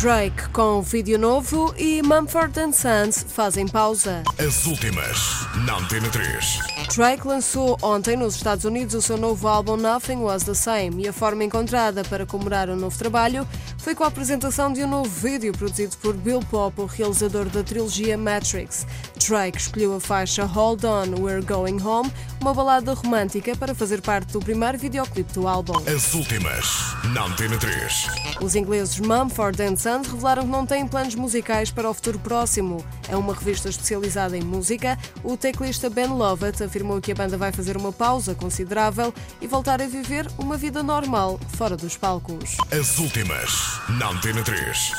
Drake com vídeo novo e Mumford Sons fazem pausa. As últimas na Antena 3. Drake lançou ontem nos Estados Unidos o seu novo álbum Nothing Was the Same e a forma encontrada para comemorar o novo trabalho foi com a apresentação de um novo vídeo produzido por Bill Pop, o realizador da trilogia Matrix. Drake escolheu a faixa Hold On, We're Going Home, uma balada romântica para fazer parte do primeiro videoclipe do álbum. As últimas na Antena 3. Os ingleses Mumford Sons revelaram que não têm planos musicais para o futuro próximo. É uma revista especializada em música. O teclista Ben Lovett afirmou que a banda vai fazer uma pausa considerável e voltar a viver uma vida normal fora dos palcos. As últimas na Antena 3.